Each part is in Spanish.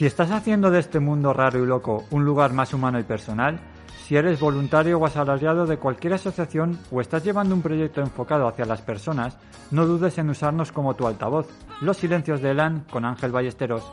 Si estás haciendo de este mundo raro y loco un lugar más humano y personal, si eres voluntario o asalariado de cualquier asociación o estás llevando un proyecto enfocado hacia las personas, no dudes en usarnos como tu altavoz. Los silencios de Elan con Ángel Ballesteros.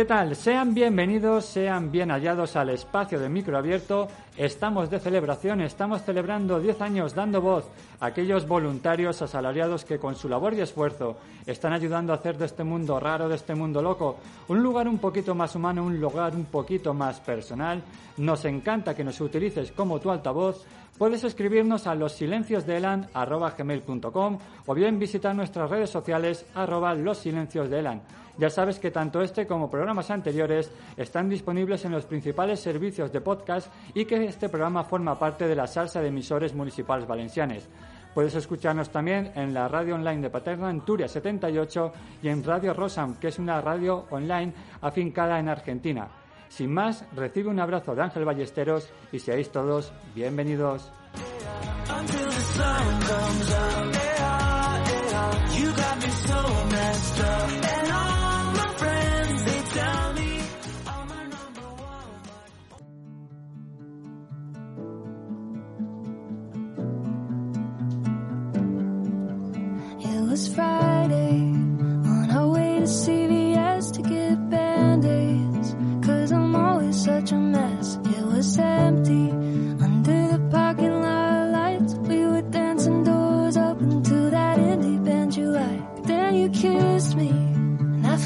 ¿Qué tal? Sean bienvenidos, sean bien hallados al espacio de micro abierto. Estamos de celebración, estamos celebrando 10 años dando voz a aquellos voluntarios asalariados que con su labor y esfuerzo están ayudando a hacer de este mundo raro, de este mundo loco, un lugar un poquito más humano, un lugar un poquito más personal. Nos encanta que nos utilices como tu altavoz. Puedes escribirnos a losilenciosdeelan.com o bien visitar nuestras redes sociales arroba losilenciosdeelan. Ya sabes que tanto este como programas anteriores están disponibles en los principales servicios de podcast y que este programa forma parte de la salsa de emisores municipales valencianes. Puedes escucharnos también en la radio online de Paterna en Turia 78 y en Radio Rosam, que es una radio online afincada en Argentina. Sin más, recibe un abrazo de Ángel Ballesteros y seáis todos bienvenidos.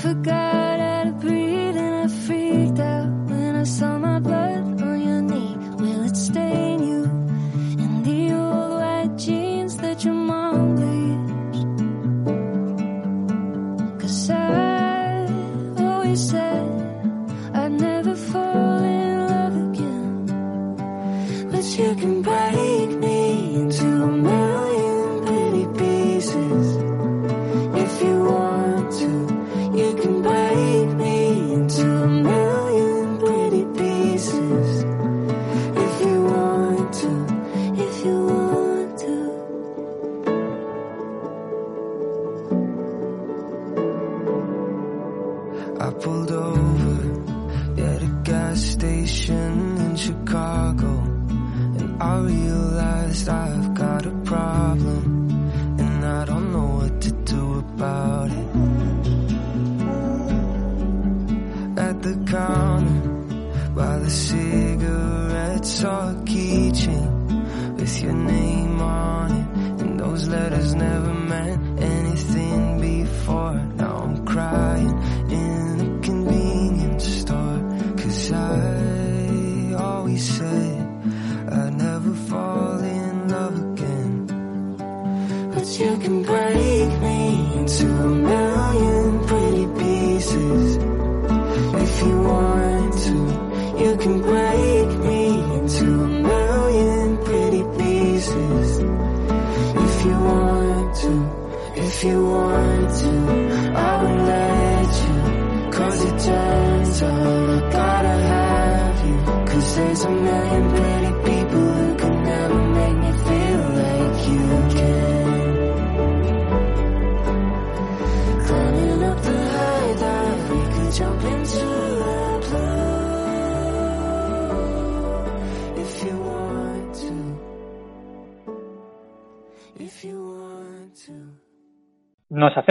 Forgot how to breathe And I freaked out when I saw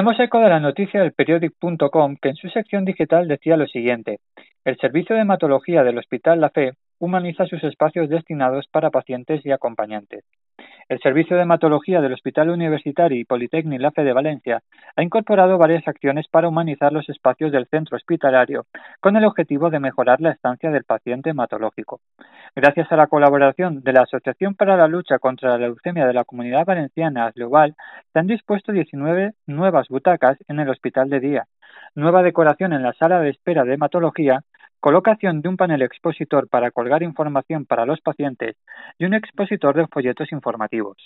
hacemos eco de la noticia del periodic.com que en su sección digital decía lo siguiente. El servicio de hematología del Hospital La Fe humaniza sus espacios destinados para pacientes y acompañantes. El Servicio de Hematología del Hospital Universitario y Politécnico La Fe de Valencia ha incorporado varias acciones para humanizar los espacios del centro hospitalario con el objetivo de mejorar la estancia del paciente hematológico. Gracias a la colaboración de la Asociación para la Lucha contra la Leucemia de la Comunidad Valenciana Global, se han dispuesto 19 nuevas butacas en el hospital de día, nueva decoración en la sala de espera de hematología colocación de un panel expositor para colgar información para los pacientes y un expositor de folletos informativos.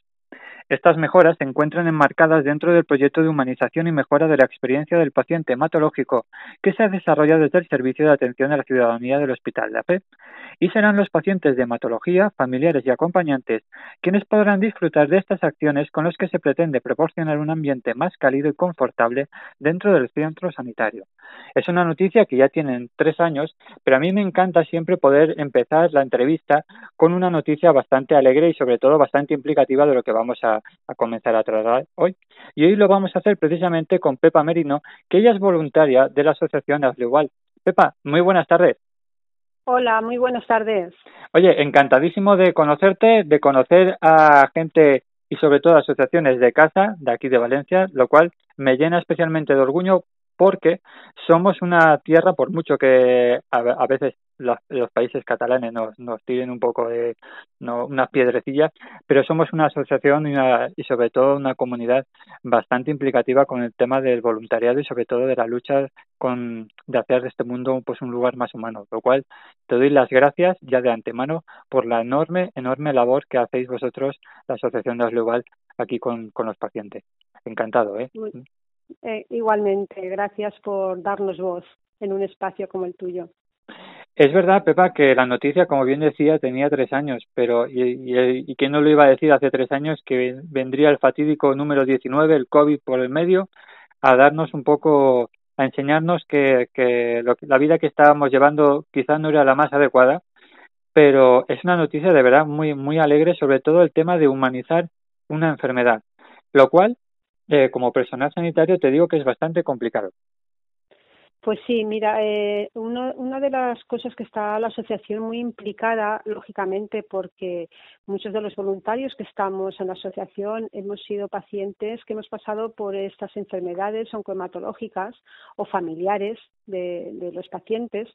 Estas mejoras se encuentran enmarcadas dentro del proyecto de humanización y mejora de la experiencia del paciente hematológico que se desarrolla desde el Servicio de Atención a la Ciudadanía del Hospital de AFE y serán los pacientes de hematología, familiares y acompañantes quienes podrán disfrutar de estas acciones con los que se pretende proporcionar un ambiente más cálido y confortable dentro del centro sanitario. Es una noticia que ya tienen tres años, pero a mí me encanta siempre poder empezar la entrevista con una noticia bastante alegre y sobre todo bastante implicativa de lo que vamos a a, comenzar a tratar hoy. Y hoy lo vamos a hacer precisamente con Pepa Merino, que ella es voluntaria de la Asociación Igual. Pepa, muy buenas tardes. Hola, muy buenas tardes. Oye, encantadísimo de conocerte, de conocer a gente y sobre todo asociaciones de casa de aquí de Valencia, lo cual me llena especialmente de orgullo porque somos una tierra, por mucho que a, veces los, países catalanes nos, nos tiren un poco de no, unas piedrecillas, pero somos una asociación y, y sobre todo una comunidad bastante implicativa con el tema del voluntariado y sobre todo de la lucha con, de hacer de este mundo pues un lugar más humano, lo cual te doy las gracias ya de antemano por la enorme, enorme labor que hacéis vosotros, la Asociación de Global, aquí con, con los pacientes. Encantado, ¿eh? Eh, igualmente, gracias por darnos voz en un espacio como el tuyo. Es verdad, Pepa, que la noticia, como bien decía, tenía tres años, pero ¿y, y, no lo iba a decir hace tres años que vendría el fatídico número 19, el COVID por el medio, a darnos un poco, a enseñarnos que, que la vida que estábamos llevando quizás no era la más adecuada, pero es una noticia de verdad muy, muy alegre, sobre todo el tema de humanizar una enfermedad, lo cual eh, como personal sanitario te digo que es bastante complicado. Pues sí, mira, eh, una de las cosas que está la asociación muy implicada, lógicamente, porque muchos de los voluntarios que estamos en la asociación hemos sido pacientes que hemos pasado por estas enfermedades oncohematológicas o familiares de, de los pacientes.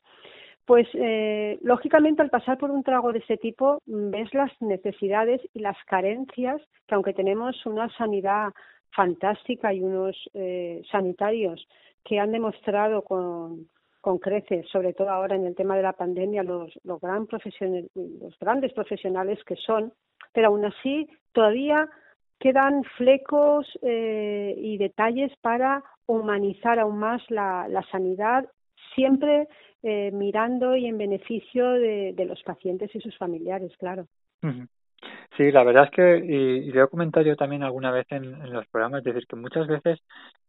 Pues eh, lógicamente al pasar por un trago de ese tipo ves las necesidades y las carencias que aunque tenemos una sanidad fantástica y unos eh, sanitarios que han demostrado con, creces, sobre todo ahora en el tema de la pandemia, los, los, gran los grandes profesionales que son, pero aún así todavía quedan flecos eh, y detalles para humanizar aún más la, la sanidad, siempre eh, mirando y en beneficio de, de, los pacientes y sus familiares, claro. Sí, la verdad es que, y, y lo he comentado yo también alguna vez en, los programas, es decir, que muchas veces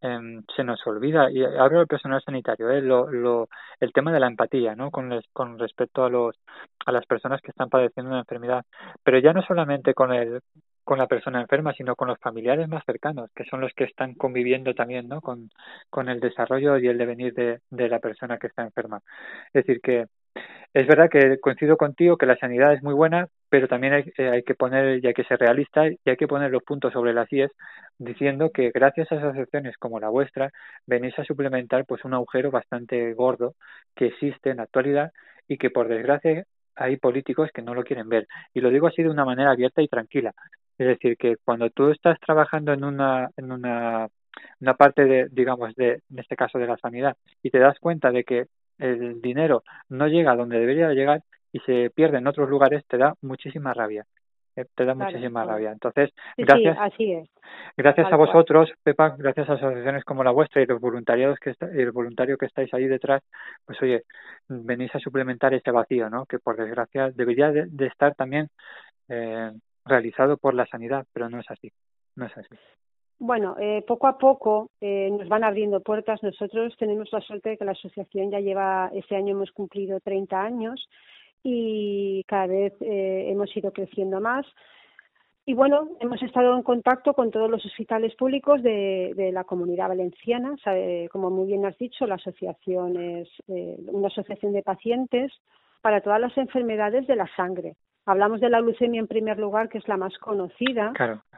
eh, se nos olvida, y hablo del personal sanitario, eh, lo, lo, el tema de la empatía, ¿no? Con, les, con respecto a, los, a las personas que están padeciendo una enfermedad, pero ya no solamente con el, con la persona enferma, sino con los familiares más cercanos, que son los que están conviviendo también ¿no? con, el desarrollo y el devenir de, de la persona que está enferma. Es decir, que es verdad que coincido contigo que la sanidad es muy buena, pero también hay, eh, hay que poner, y hay que ser realista, y hay que poner los puntos sobre las IES, diciendo que gracias a asociaciones como la vuestra, venís a suplementar pues un agujero bastante gordo que existe en la actualidad y que por desgracia hay políticos que no lo quieren ver. Y lo digo así de una manera abierta y tranquila. Es decir, que cuando tú estás trabajando en una, en una, una parte de, digamos, de, en este caso de la sanidad, y te das cuenta de que el dinero no llega a donde debería llegar y se pierde en otros lugares, te da muchísima rabia. Eh, te da muchísima rabia. Entonces, gracias, gracias a vosotros, Pepa, gracias a asociaciones como la vuestra y los voluntariados que está, y el voluntario que estáis ahí detrás, pues oye, venís a suplementar este vacío, ¿no? Que por desgracia debería de, de estar también eh, realizado por la sanidad, pero no es así, no es así. Bueno, eh, poco a poco eh, nos van abriendo puertas. Nosotros tenemos la suerte de que la asociación ya lleva, este año hemos cumplido 30 años y cada vez eh, hemos ido creciendo más. y bueno, hemos estado en contacto con todos los hospitales públicos de, la comunidad valenciana. como muy bien has dicho, la asociación es eh, una asociación de pacientes para todas las enfermedades de la sangre. Hablamos de la leucemia en primer lugar, que es la más conocida,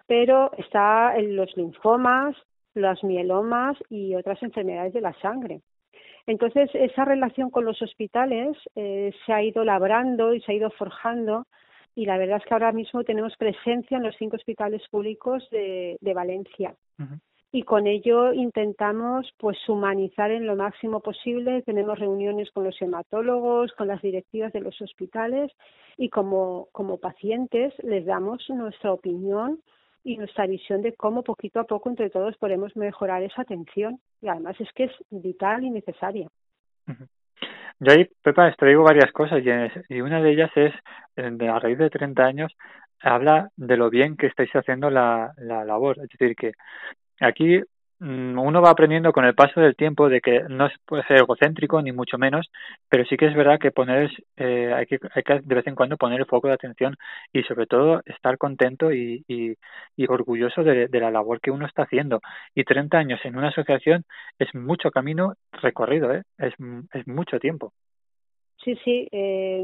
pero está en los linfomas, los mielomas y otras enfermedades de la sangre. Entonces, esa relación con los hospitales eh, se ha ido labrando y se ha ido forjando y la verdad es que ahora mismo tenemos presencia en los cinco hospitales públicos de, Valencia. Y con ello intentamos pues humanizar en lo máximo posible. Tenemos reuniones con los hematólogos, con las directivas de los hospitales y como, como pacientes les damos nuestra opinión y nuestra visión de cómo poquito a poco entre todos podemos mejorar esa atención. Y además es que es vital y necesaria. Yo ahí, Pepa, traigo varias cosas y, una de ellas es, a raíz de 30 años, habla de lo bien que estáis haciendo la, la labor. Es decir, que aquí uno va aprendiendo con el paso del tiempo de que no puede ser egocéntrico ni mucho menos, pero sí que es verdad que poner eh, hay, que, hay que de vez en cuando poner el foco de atención y sobre todo estar contento y, y, orgulloso de, la labor que uno está haciendo. Y 30 años en una asociación es mucho camino recorrido, ¿eh? es, es mucho tiempo. Sí, sí. Eh,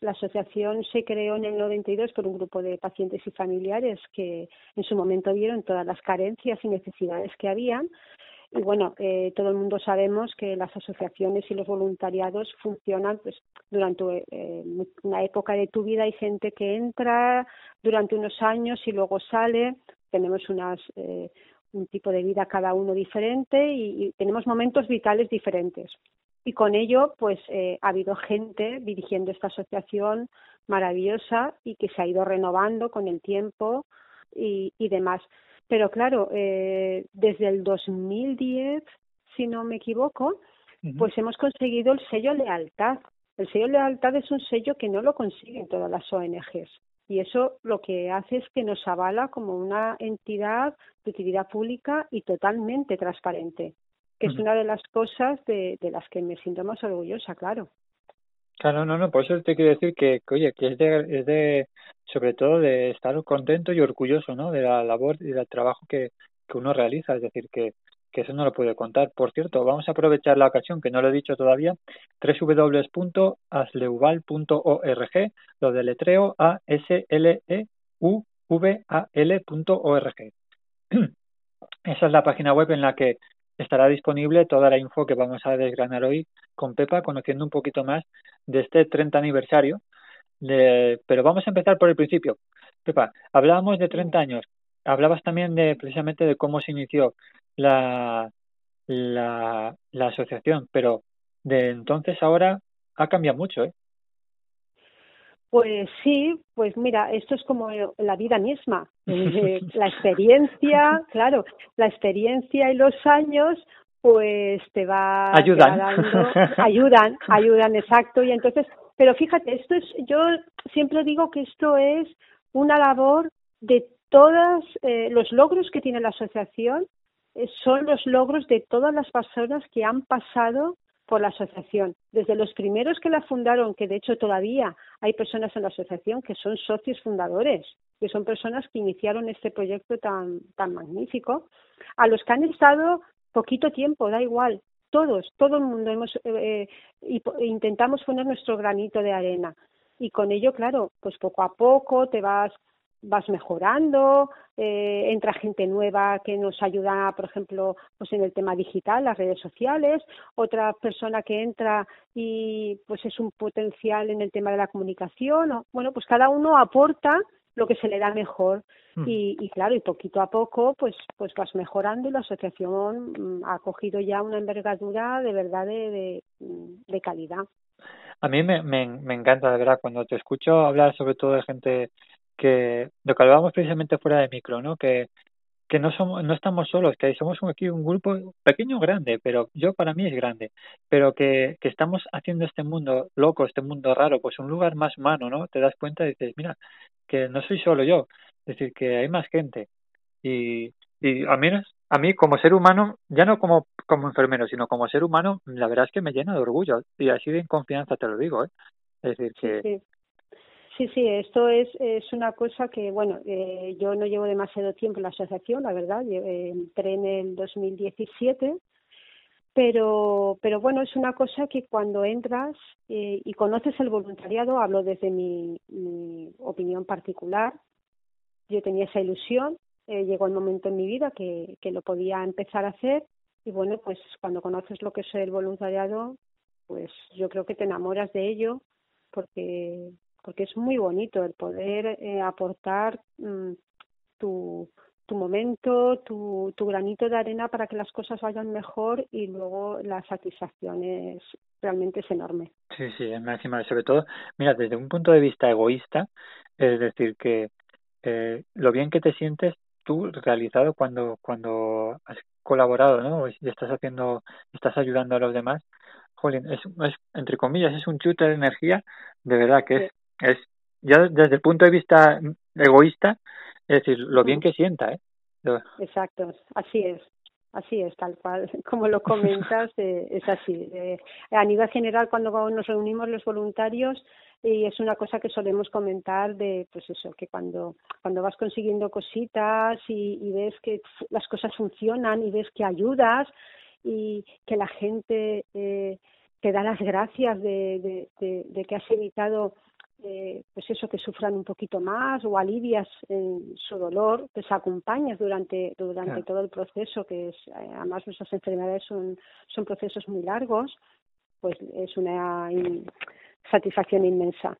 la asociación se creó en el 92 por un grupo de pacientes y familiares que en su momento vieron todas las carencias y necesidades que habían. Y bueno, eh, todo el mundo sabemos que las asociaciones y los voluntariados funcionan pues durante eh, una época de tu vida. Hay gente que entra durante unos años y luego sale. Tenemos unas, eh, un tipo de vida cada uno diferente y tenemos momentos vitales diferentes y con ello pues eh, ha habido gente dirigiendo esta asociación maravillosa y que se ha ido renovando con el tiempo y, y demás. Pero claro, eh, desde el 2010, si no me equivoco, pues hemos conseguido el sello lealtad. El sello lealtad es un sello que no lo consiguen todas las ONGs y eso lo que hace es que nos avala como una entidad de utilidad pública y totalmente transparente que es una de las cosas de, de las que me siento más orgullosa, claro. Claro, no, no, por eso te quiero decir que, oye, que es de, es de, sobre todo de estar contento y orgulloso, ¿no? De la labor y del trabajo que, que uno realiza, es decir, que, que eso no lo puede contar. Por cierto, vamos a aprovechar la ocasión, que no lo he dicho todavía, www.asleuval.org, lo deletreo a s l e u v a l.org. Esa es la página web en la que estará disponible toda la info que vamos a desgranar hoy con Pepa, conociendo un poquito más de este 30 aniversario. pero vamos a empezar por el principio. Pepa, hablábamos de 30 años, hablabas también de precisamente de cómo se inició la, la, la asociación, pero de entonces ahora ha cambiado mucho, ¿eh? Pues sí, pues mira, esto es como la vida misma. Eh, la experiencia, claro, la experiencia y los años, pues te va ayudan, ayudan, ayudan, exacto. Y entonces, pero fíjate, esto es, yo siempre digo que esto es una labor de todos eh, los logros que tiene la asociación, eh, son los logros de todas las personas que han pasado por la asociación. Desde los primeros que la fundaron, que de hecho todavía hay personas en la asociación que son socios fundadores, que son personas que iniciaron este proyecto tan, tan magnífico, a los que han estado poquito tiempo, da igual, todos, todo el mundo hemos eh, eh intentamos poner nuestro granito de arena y con ello, claro, pues poco a poco te vas vas mejorando, eh, entra gente nueva que nos ayuda, por ejemplo, pues en el tema digital, las redes sociales, otra persona que entra y pues es un potencial en el tema de la comunicación, bueno, pues cada uno aporta lo que se le da mejor mm. y, y, claro y poquito a poco pues pues vas mejorando y la asociación mm, ha cogido ya una envergadura de verdad de, de, calidad a mí me, me, me encanta de verdad cuando te escucho hablar sobre todo de gente que lo que hablábamos precisamente fuera de micro, ¿no? Que, que no somos, no estamos solos, que somos aquí un grupo pequeño o grande, pero yo para mí es grande, pero que, que estamos haciendo este mundo loco, este mundo raro, pues un lugar más humano, ¿no? Te das cuenta y dices, mira, que no soy solo yo, es decir, que hay más gente. Y, y a mí, a mí como ser humano, ya no como, como enfermero, sino como ser humano, la verdad es que me llena de orgullo y así de confianza te lo digo, ¿eh? Es decir, que, Sí, sí, esto es, es una cosa que, bueno, eh, yo no llevo demasiado tiempo en la asociación, la verdad, entré en el 2017, pero, pero bueno, es una cosa que cuando entras eh, y conoces el voluntariado, hablo desde mi, mi opinión particular, yo tenía esa ilusión, eh, llegó el momento en mi vida que, que lo podía empezar a hacer y bueno, pues cuando conoces lo que es el voluntariado, pues yo creo que te enamoras de ello porque porque es muy bonito el poder eh, aportar mm, tu, tu momento, tu, tu granito de arena para que las cosas vayan mejor y luego la satisfacción es realmente es enorme. Sí, sí, es máxima. Sobre todo, mira, desde un punto de vista egoísta, es decir, que eh, lo bien que te sientes tú realizado cuando cuando has colaborado, ¿no? Y estás haciendo, estás ayudando a los demás. Jolín, es, es entre comillas, es un chute de energía, de verdad que es es ya desde el punto de vista egoísta, es decir, lo bien que sienta, ¿eh? Exacto, así es, así es, tal cual, como lo comentas, eh, es así. Eh, a nivel general, cuando nos reunimos los voluntarios, y es una cosa que solemos comentar de, pues eso, que cuando, cuando vas consiguiendo cositas y, y ves que las cosas funcionan y ves que ayudas y que la gente eh, te da las gracias de, de, de, de que has evitado eh, pues eso, que sufran un poquito más o alivias en su dolor, pues acompañas durante, durante todo el proceso, que es, eh, además nuestras enfermedades son, son procesos muy largos, pues es una satisfacción inmensa.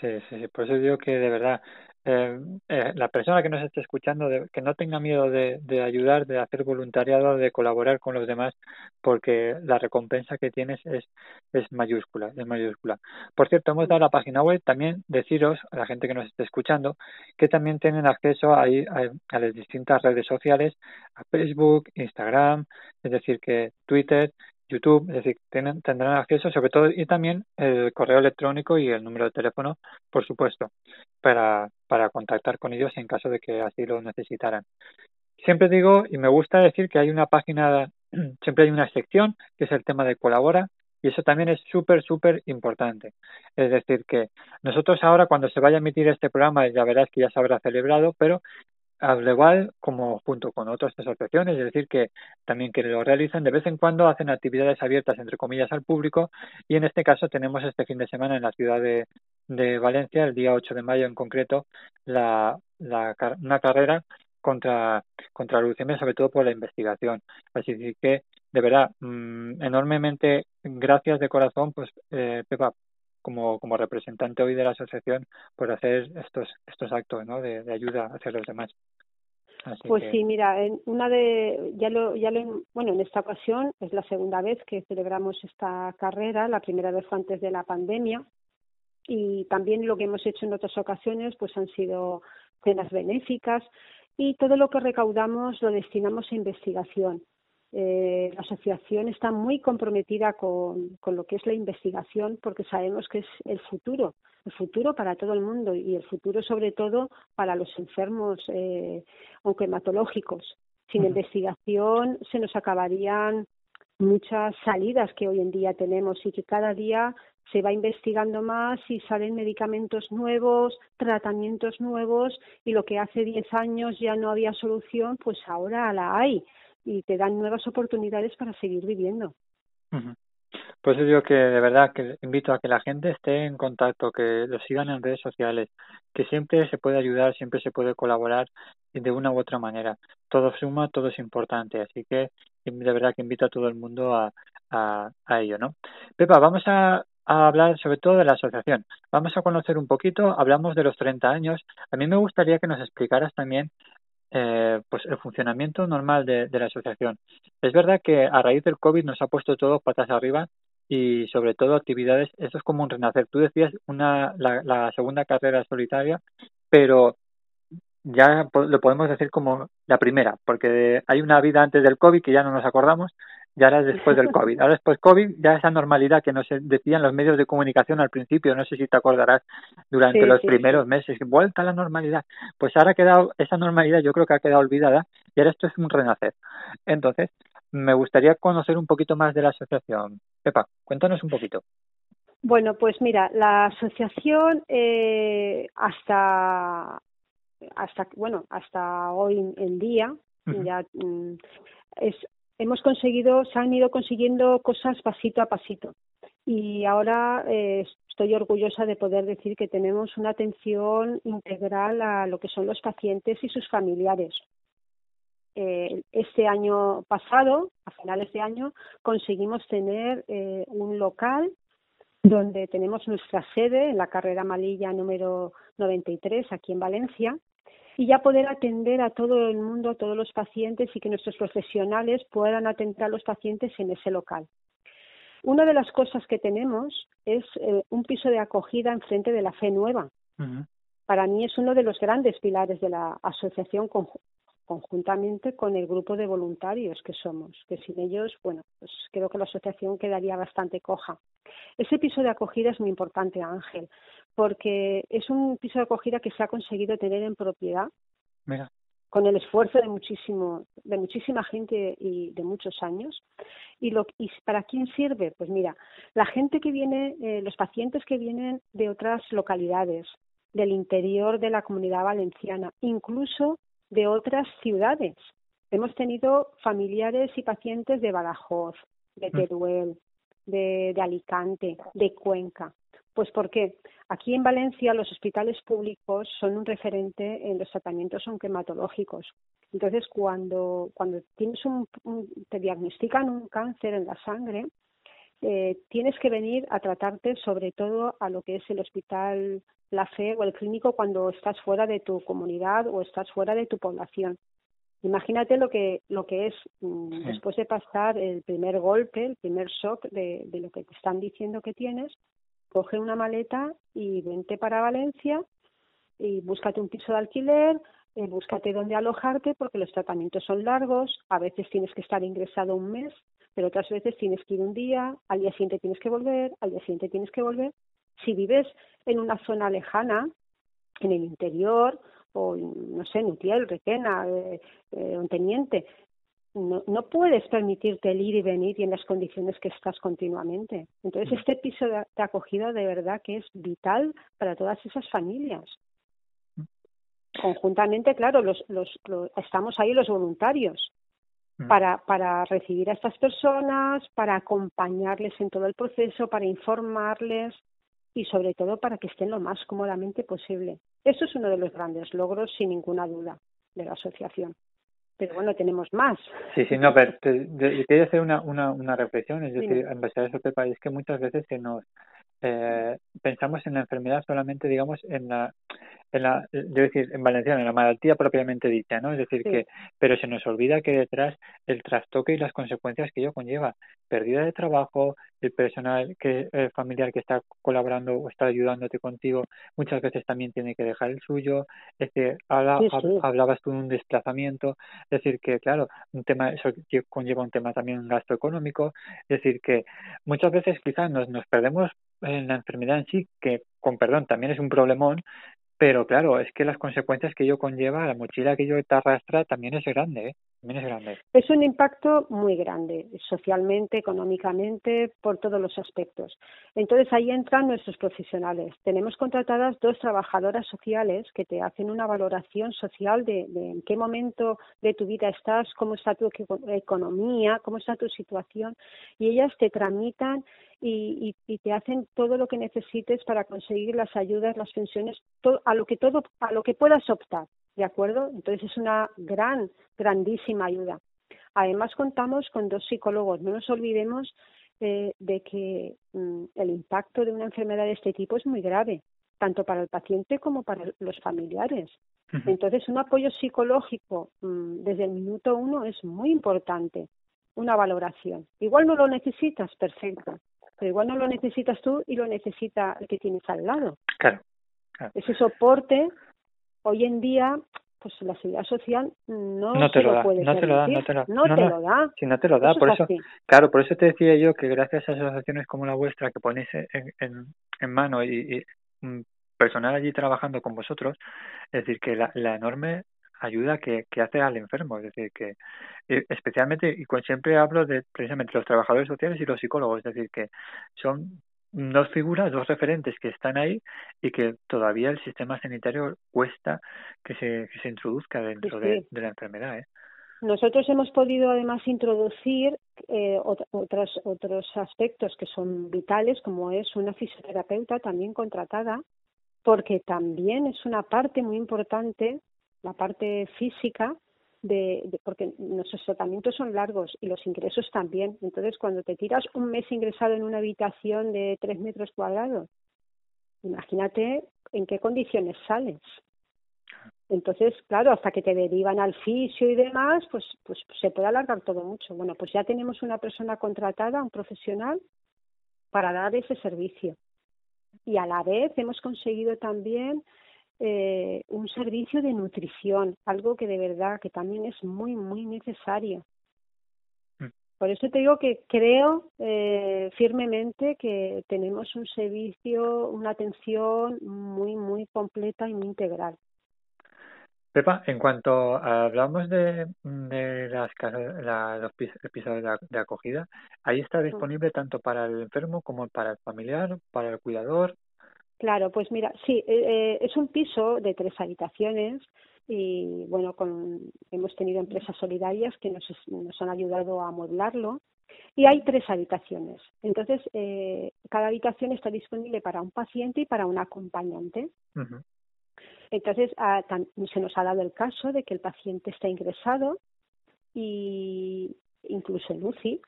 Sí, sí, sí, por eso digo que de verdad eh, eh, la persona que nos esté escuchando de, que no tenga miedo de, ayudar, de hacer voluntariado, de colaborar con los demás, porque la recompensa que tienes es, es mayúscula, es mayúscula. Por cierto, hemos dado la página web, también deciros a la gente que nos esté escuchando que también tienen acceso ahí a, a las distintas redes sociales, a Facebook, Instagram, es decir, que Twitter, YouTube, es decir, tienen, tendrán acceso sobre todo y también el correo electrónico y el número de teléfono, por supuesto, para, para contactar con ellos en caso de que así lo necesitaran. Siempre digo, y me gusta decir que hay una página, siempre hay una sección que es el tema de colabora, y eso también es súper, súper importante. Es decir, que nosotros ahora cuando se vaya a emitir este programa, ya verás que ya se habrá celebrado, pero al igual como junto con otras asociaciones, es decir, que también que lo realizan de vez en cuando hacen actividades abiertas, entre comillas, al público y en este caso tenemos este fin de semana en la ciudad de, de Valencia, el día 8 de mayo en concreto, la, la, una carrera contra, contra la leucemia, sobre todo por la investigación. Así que, de verdad, mmm, enormemente gracias de corazón, pues, eh, Pepa, como, como representante hoy de la asociación por hacer estos estos actos ¿no? de, de ayuda hacia los demás. Así pues que... sí, mira, en una de ya lo ya lo bueno en esta ocasión es la segunda vez que celebramos esta carrera, la primera vez fue antes de la pandemia y también lo que hemos hecho en otras ocasiones pues han sido cenas benéficas y todo lo que recaudamos lo destinamos a investigación eh, la asociación está muy comprometida con, con, lo que es la investigación porque sabemos que es el futuro, el futuro para todo el mundo y el futuro sobre todo para los enfermos eh, oncohematológicos. Sin uh -huh. investigación se nos acabarían muchas salidas que hoy en día tenemos y que cada día se va investigando más y salen medicamentos nuevos, tratamientos nuevos y lo que hace 10 años ya no había solución, pues ahora la hay y te dan nuevas oportunidades para seguir viviendo. Uh -huh. Pues eso digo que de verdad que invito a que la gente esté en contacto, que lo sigan en redes sociales, que siempre se puede ayudar, siempre se puede colaborar de una u otra manera. Todo suma, todo es importante, así que de verdad que invito a todo el mundo a, a, a ello, ¿no? Pepa, vamos a, a hablar sobre todo de la asociación. Vamos a conocer un poquito, hablamos de los 30 años. A mí me gustaría que nos explicaras también eh, pues el funcionamiento normal de, la asociación. Es verdad que a raíz del COVID nos ha puesto todo patas arriba y sobre todo actividades, eso es como un renacer. Tú decías una la, la segunda carrera solitaria, pero ya lo podemos decir como la primera, porque hay una vida antes del COVID que ya no nos acordamos y ahora es después del COVID. Ahora después COVID, ya esa normalidad que nos decían los medios de comunicación al principio, no sé si te acordarás, durante sí, los sí, primeros sí. meses, vuelta a la normalidad. Pues ahora ha quedado, esa normalidad yo creo que ha quedado olvidada y ahora esto es un renacer. Entonces, me gustaría conocer un poquito más de la asociación. Pepa, cuéntanos un poquito. Bueno, pues mira, la asociación eh, hasta hasta bueno hasta hoy en día ya mm, es hemos conseguido se han ido consiguiendo cosas pasito a pasito y ahora eh, estoy orgullosa de poder decir que tenemos una atención integral a lo que son los pacientes y sus familiares. Eh, este año pasado, a finales de año, conseguimos tener eh, un local donde tenemos nuestra sede en la carrera Malilla número 93 aquí en Valencia y ya poder atender a todo el mundo, a todos los pacientes y que nuestros profesionales puedan atender a los pacientes en ese local. Una de las cosas que tenemos es eh, un piso de acogida enfrente de la Fe Nueva. Para mí es uno de los grandes pilares de la asociación conjuntamente con el grupo de voluntarios que somos, que sin ellos, bueno, pues creo que la asociación quedaría bastante coja. Ese piso de acogida es muy importante, Ángel, porque es un piso de acogida que se ha conseguido tener en propiedad. con el esfuerzo de muchísimo de muchísima gente y de muchos años y lo y para quién sirve pues mira la gente que viene eh, los pacientes que vienen de otras localidades del interior de la comunidad valenciana incluso de otras ciudades hemos tenido familiares y pacientes de Badajoz de mm. Teruel de, de Alicante de Cuenca pues ¿por qué? Aquí en Valencia los hospitales públicos son un referente en los tratamientos onquematológicos. Entonces, cuando, cuando tienes un, te diagnostican un cáncer en la sangre, eh, tienes que venir a tratarte sobre todo a lo que es el hospital La Fe o el clínico cuando estás fuera de tu comunidad o estás fuera de tu población. Imagínate lo que, lo que es mm, después de pasar el primer golpe, el primer shock de, de lo que te están diciendo que tienes, coge una maleta y vente para Valencia y búscate un piso de alquiler, eh, búscate dónde alojarte porque los tratamientos son largos, a veces tienes que estar ingresado un mes, pero otras veces tienes que ir un día, al día siguiente tienes que volver, al día siguiente tienes que volver. Si vives en una zona lejana, en el interior, o no sé, en Utiel, Requena, eh, eh, Teniente, no, no puedes permitirte el ir y venir y en las condiciones que estás continuamente. Entonces, este piso de, acogida de verdad que es vital para todas esas familias. Conjuntamente, claro, los, los, estamos ahí los voluntarios para, para recibir a estas personas, para acompañarles en todo el proceso, para informarles y sobre todo para que estén lo más cómodamente posible. Eso es uno de los grandes logros, sin ninguna duda, de la asociación pero bueno, tenemos más. Sí, sí, no, pero te, quería hacer una, una, una reflexión, es decir, en base a eso, Pepa, es que muchas veces se nos eh, pensamos en la enfermedad solamente, digamos, en la, en la, decir, en valenciano, en la malaltía propiamente dicha, ¿no? Es decir, que, pero se nos olvida que detrás el trastoque y las consecuencias que ello conlleva, pérdida de trabajo, el personal que el familiar que está colaborando o está ayudándote contigo, muchas veces también tiene que dejar el suyo, es decir, hablabas tú de un desplazamiento, es decir, que claro, un tema, eso conlleva un tema también un gasto económico, es decir, que muchas veces quizás nos, nos perdemos en la enfermedad en sí, que con perdón también es un problemón, pero claro, es que las consecuencias que ello conlleva, la mochila que ello te arrastra, también es grande, ¿eh? Es un impacto muy grande, socialmente, económicamente, por todos los aspectos. Entonces ahí entran nuestros profesionales. Tenemos contratadas dos trabajadoras sociales que te hacen una valoración social de, de en qué momento de tu vida estás, cómo está tu economía, cómo está tu situación, y ellas te tramitan y, y, te hacen todo lo que necesites para conseguir las ayudas, las pensiones, todo, a lo que todo, a lo que puedas optar, ¿de acuerdo? Entonces es una gran, grandísima ayuda. Además contamos con dos psicólogos. No nos olvidemos eh, de que mm, el impacto de una enfermedad de este tipo es muy grave, tanto para el paciente como para los familiares. Entonces, un apoyo psicológico mm, desde el minuto uno es muy importante, una valoración. Igual no lo necesitas, perfecto, pero igual no lo necesitas tú y lo necesita el que tienes al lado. Claro. Ese soporte, hoy en día, pues la seguridad social no, no te lo, da, puede no te lo da, no te lo, no, te lo da. Si no te lo da, por eso, claro, por eso te decía yo que gracias a asociaciones como la vuestra que ponéis en, en, en mano y, y mm, personal allí trabajando con vosotros, es decir, que la, la enorme ayuda que, que hace al enfermo. Es decir, que eh, especialmente, y siempre hablo de precisamente los trabajadores sociales y los psicólogos, es decir, que son dos figuras, dos referentes que están ahí y que todavía el sistema sanitario cuesta que se, que se introduzca dentro De, de, la enfermedad. ¿eh? Nosotros hemos podido además introducir eh, otros, otros aspectos que son vitales, como es una fisioterapeuta también contratada, porque también es una parte muy importante, la parte física, de, porque nuestros tratamientos son largos y los ingresos también. Entonces, cuando te tiras un mes ingresado en una habitación de tres metros cuadrados, imagínate en qué condiciones sales. Entonces, claro, hasta que te derivan al fisio y demás, pues, pues se puede alargar todo mucho. Bueno, pues ya tenemos una persona contratada, un profesional, para dar ese servicio. Y a la vez hemos conseguido también eh, un servicio de nutrición, algo que de verdad que también es muy, muy necesario. Mm. Por eso te digo que creo eh, firmemente que tenemos un servicio, una atención muy, muy completa y muy integral. Pepa, en cuanto hablamos de, de las la, los episodios de, acogida, ahí está disponible tanto para el enfermo como para el familiar, para el cuidador. Claro, pues mira, sí, eh, eh, es un piso de tres habitaciones y bueno, con, hemos tenido empresas solidarias que nos, nos han ayudado a amueblarlo y hay tres habitaciones. Entonces, eh, cada habitación está disponible para un paciente y para un acompañante. Entonces, ah, se nos ha dado el caso de que el paciente está ingresado y incluso en UCI,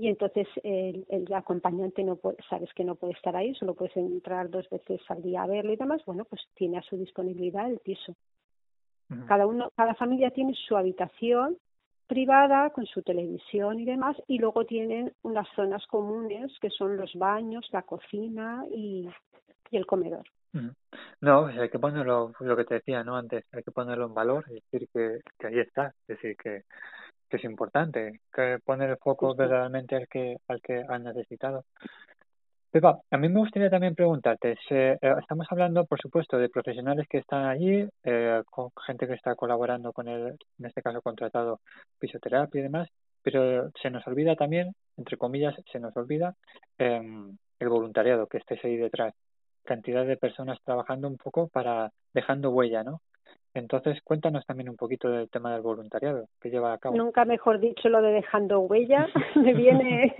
y entonces el, acompañante no puede, sabes que no puede estar ahí, solo puedes entrar dos veces al día a verlo y demás, bueno, pues tiene a su disponibilidad el piso. Cada uno, cada familia tiene su habitación privada con su televisión y demás, y luego tienen unas zonas comunes que son los baños, la cocina y el comedor. No, pues hay que ponerlo, lo que te decía no antes, hay que ponerlo en valor y decir que, que ahí está, es decir, que, que es importante, que poner el foco verdaderamente al que, al que han necesitado. Pepa, a mí me gustaría también preguntarte, eh, estamos hablando, por supuesto, de profesionales que están allí, eh, con gente que está colaborando con el, en este caso contratado, fisioterapia y demás, pero se nos olvida también, entre comillas, se nos olvida eh, el voluntariado que estés ahí detrás cantidad de personas trabajando un poco para dejando huella, ¿no? Entonces, cuéntanos también un poquito del tema del voluntariado que lleva a cabo. Nunca mejor dicho lo de dejando huella, me viene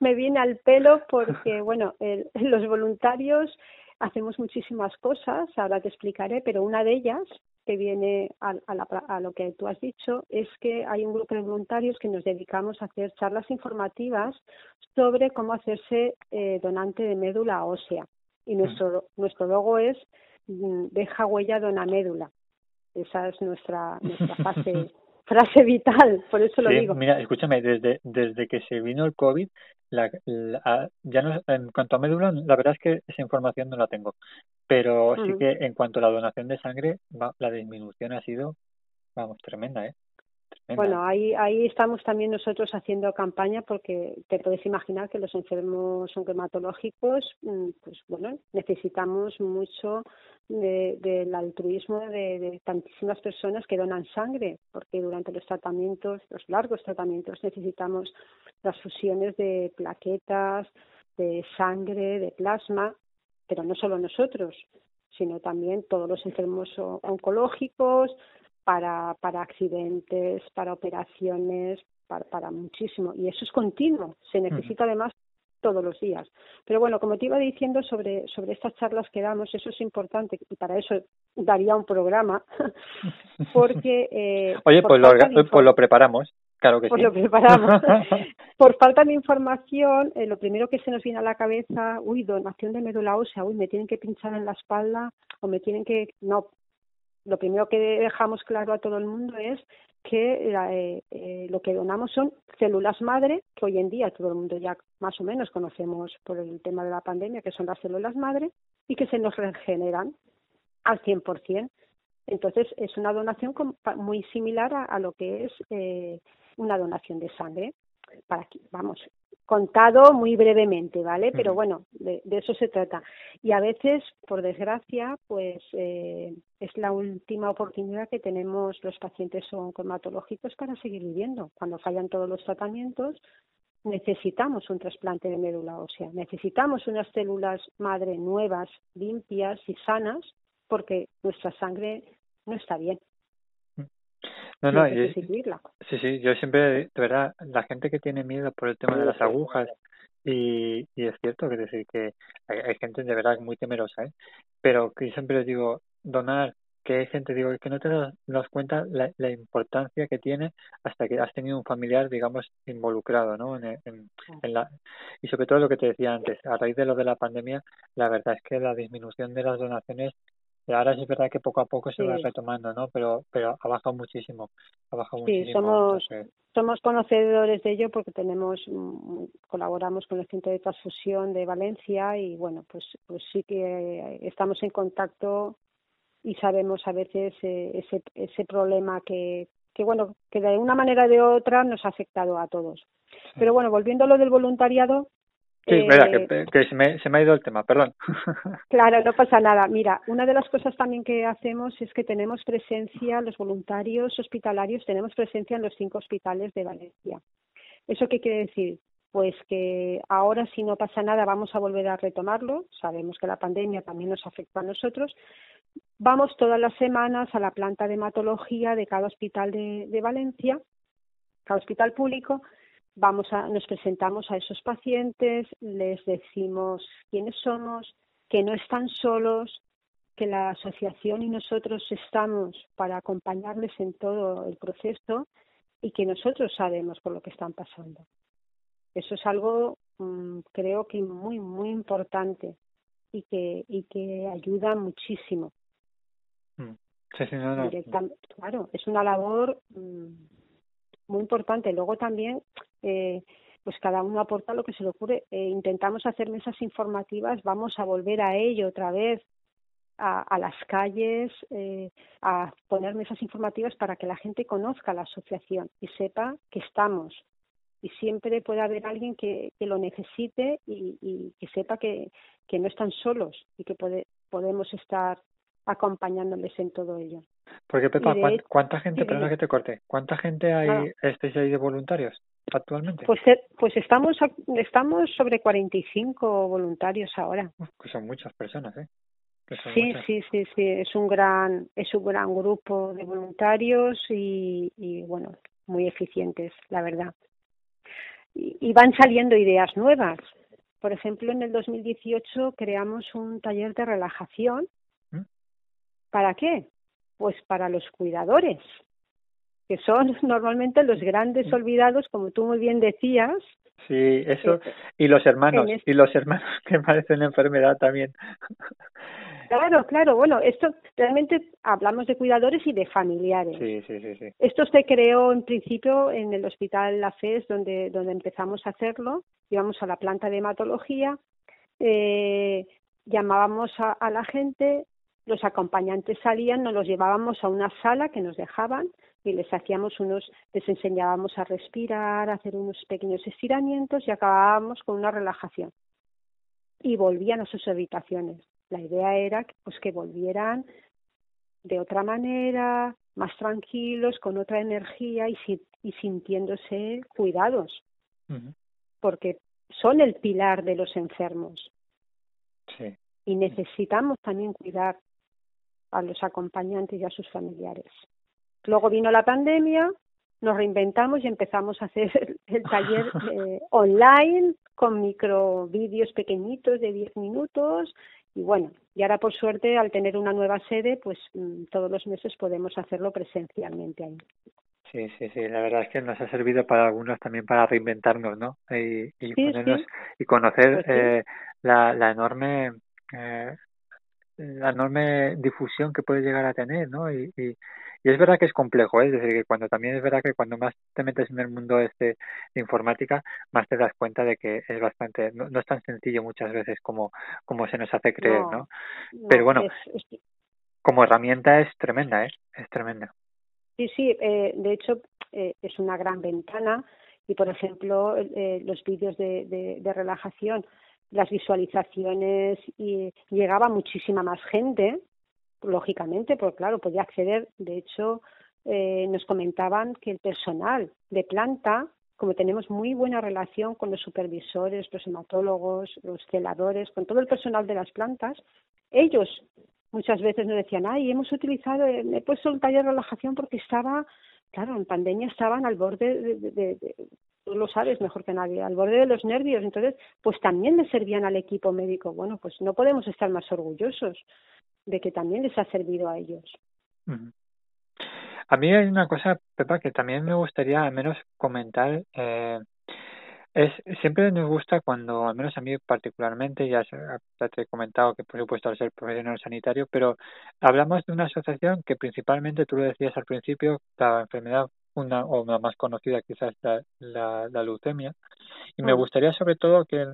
me viene al pelo porque bueno, los voluntarios hacemos muchísimas cosas, ahora te explicaré, pero una de ellas que viene a, a, lo que tú has dicho es que hay un grupo de voluntarios que nos dedicamos a hacer charlas informativas sobre cómo hacerse eh, donante de médula ósea y nuestro, nuestro logo es mm, deja huella de una médula. Esa es nuestra, nuestra fase, frase vital, por eso lo digo. Mira, escúchame, desde, desde que se vino el COVID, la, ya no, en cuanto a médula, la verdad es que esa información no la tengo, pero sí que en cuanto a la donación de sangre, la disminución ha sido, vamos, tremenda, ¿eh? Bueno, ahí, ahí estamos también nosotros haciendo campaña porque te puedes imaginar que los enfermos oncohematológicos, mm, pues bueno, necesitamos mucho del altruismo de, de, tantísimas personas que donan sangre, porque durante los tratamientos, los largos tratamientos, necesitamos las fusiones de plaquetas, de sangre, de plasma, pero no solo nosotros, sino también todos los enfermos oncológicos, para, para accidentes, para operaciones, para, para muchísimo. Y eso es continuo, se necesita además todos los días. Pero bueno, como te iba diciendo sobre, sobre estas charlas que damos, eso es importante y para eso daría un programa, porque... Eh, Oye, pues lo, pues lo preparamos. Claro que pues lo preparamos. por falta de información, eh, lo primero que se nos viene a la cabeza, uy, donación de médula ósea, uy, me tienen que pinchar en la espalda o me tienen que... No, lo primero que dejamos claro a todo el mundo es que eh, eh, lo que donamos son células madre, que hoy en día todo el mundo ya más o menos conocemos por el tema de la pandemia, que son las células madre, y que se nos regeneran al 100%. Entonces, es una donación muy similar a, lo que es eh, una donación de sangre. Para vamos, contado muy brevemente, ¿vale? Pero bueno, de, eso se trata. Y a veces, por desgracia, pues eh, es la última oportunidad que tenemos los pacientes oncomatológicos para seguir viviendo. Cuando fallan todos los tratamientos, necesitamos un trasplante de médula ósea, necesitamos unas células madre nuevas, limpias y sanas, porque nuestra sangre no está bien. No, no, sí, sí, yo siempre, de verdad, la gente que tiene miedo por el tema de las agujas, y, y es cierto que decir que hay, hay, gente de verdad muy temerosa, ¿eh? pero que siempre les digo, donar que hay gente, digo, que no te das, cuenta la, la, importancia que tiene hasta que has tenido un familiar, digamos, involucrado, ¿no? En, en, en, la, y sobre todo lo que te decía antes, a raíz de lo de la pandemia, la verdad es que la disminución de las donaciones, ahora sí es verdad que poco a poco se va retomando, ¿no? Pero, pero ha bajado muchísimo, ha bajado sí, muchísimo. somos, somos conocedores de ello porque tenemos, colaboramos con el Centro de Transfusión de Valencia y bueno, pues, pues sí que estamos en contacto y sabemos a veces eh, ese, ese problema que, que, bueno, que de una manera o de otra nos ha afectado a todos. Pero bueno, volviendo a lo del voluntariado. Sí, eh, mira, que, que se, me, se me ha ido el tema, perdón. claro, no pasa nada. Mira, una de las cosas también que hacemos es que tenemos presencia, los voluntarios hospitalarios, tenemos presencia en los cinco hospitales de Valencia. ¿Eso qué quiere decir? Pues que ahora si no pasa nada vamos a volver a retomarlo. Sabemos que la pandemia también nos afecta a nosotros, Vamos todas las semanas a la planta de hematología de cada hospital de, de Valencia, cada hospital público, vamos a, nos presentamos a esos pacientes, les decimos quiénes somos, que no están solos, que la asociación y nosotros estamos para acompañarles en todo el proceso y que nosotros sabemos por lo que están pasando. Eso es algo, mm, creo que muy, muy importante y que, y que ayuda muchísimo. Mm. Sí, sí, no, no. Claro, es una labor mm, muy importante. Luego también, eh, pues cada uno aporta lo que se le ocurre. Eh, intentamos hacer mesas informativas, vamos a volver a ello otra vez, a, las calles, eh, a poner mesas informativas para que la gente conozca la asociación y sepa que estamos. Y siempre puede haber alguien que, lo necesite y, que sepa que, que no están solos y que podemos estar acompañándoles en todo ello. Porque Pepa, ¿cuánta, gente, perdona que te corte, cuánta gente hay, ah. estáis ahí de voluntarios actualmente? Pues, eh, pues estamos, estamos sobre 45 voluntarios ahora. que son muchas personas, ¿eh? sí, sí, sí, sí, es un gran, es un gran grupo de voluntarios y, y bueno, muy eficientes, la verdad. Y, y van saliendo ideas nuevas. Por ejemplo, en el 2018 creamos un taller de relajación ¿Para qué? Pues para los cuidadores, que son normalmente los grandes olvidados, como tú muy bien decías. Sí, eso. Y los hermanos, y los hermanos que parecen enfermedad también. Claro, claro. Bueno, esto realmente hablamos de cuidadores y de familiares. Sí, sí, sí, sí. Esto se creó en principio en el Hospital La FES, donde, donde empezamos a hacerlo. Íbamos a la planta de hematología, eh, llamábamos a, a la gente, los acompañantes salían, nos los llevábamos a una sala que nos dejaban y les hacíamos unos, les enseñábamos a respirar, a hacer unos pequeños estiramientos y acabábamos con una relajación. Y volvían a sus habitaciones. La idea era pues que volvieran de otra manera, más tranquilos, con otra energía y, y sintiéndose cuidados. Porque son el pilar de los enfermos. Sí. Y necesitamos también cuidar a los acompañantes y a sus familiares. Luego vino la pandemia, nos reinventamos y empezamos a hacer el taller eh, online con micro vídeos pequeñitos de 10 minutos y bueno, y ahora por suerte al tener una nueva sede, pues mm, todos los meses podemos hacerlo presencialmente ahí. Sí, sí, sí, la verdad es que nos ha servido para algunos también para reinventarnos, ¿no? Y, y ponernos y conocer pues eh, la, la enorme eh, la enorme difusión que puede llegar a tener, ¿no? Y, y, es verdad que es complejo, ¿eh? es decir, que cuando también es verdad que cuando más te metes en el mundo este de informática, más te das cuenta de que es bastante, no, es tan sencillo muchas veces como, como se nos hace creer, ¿no? Pero bueno, como herramienta es tremenda, ¿eh? Es tremenda. Sí, sí, eh, de hecho eh, es una gran ventana y, por ejemplo, eh, los vídeos de, de, de relajación las visualizaciones y llegaba muchísima más gente, lógicamente, porque claro, podía acceder. De hecho, eh, nos comentaban que el personal de planta como tenemos muy buena relación con los supervisores, los hematólogos, los celadores, con todo el personal de las plantas, ellos muchas veces nos decían, ay, hemos utilizado, eh, he puesto un taller de relajación porque estaba, claro, en pandemia estaban al borde de, de, tú lo sabes mejor que nadie, al borde de los nervios. Entonces, pues también le servían al equipo médico. Bueno, pues no podemos estar más orgullosos de que también les ha servido a ellos. A mí hay una cosa, Pepa, que también me gustaría al menos comentar. Eh, es siempre nos gusta cuando, al menos a mí particularmente, ya, te he comentado que por supuesto al ser profesional sanitario, pero hablamos de una asociación que principalmente, tú lo decías al principio, la enfermedad una o la más conocida quizás la, la, leucemia, y me mm. gustaría sobre todo que,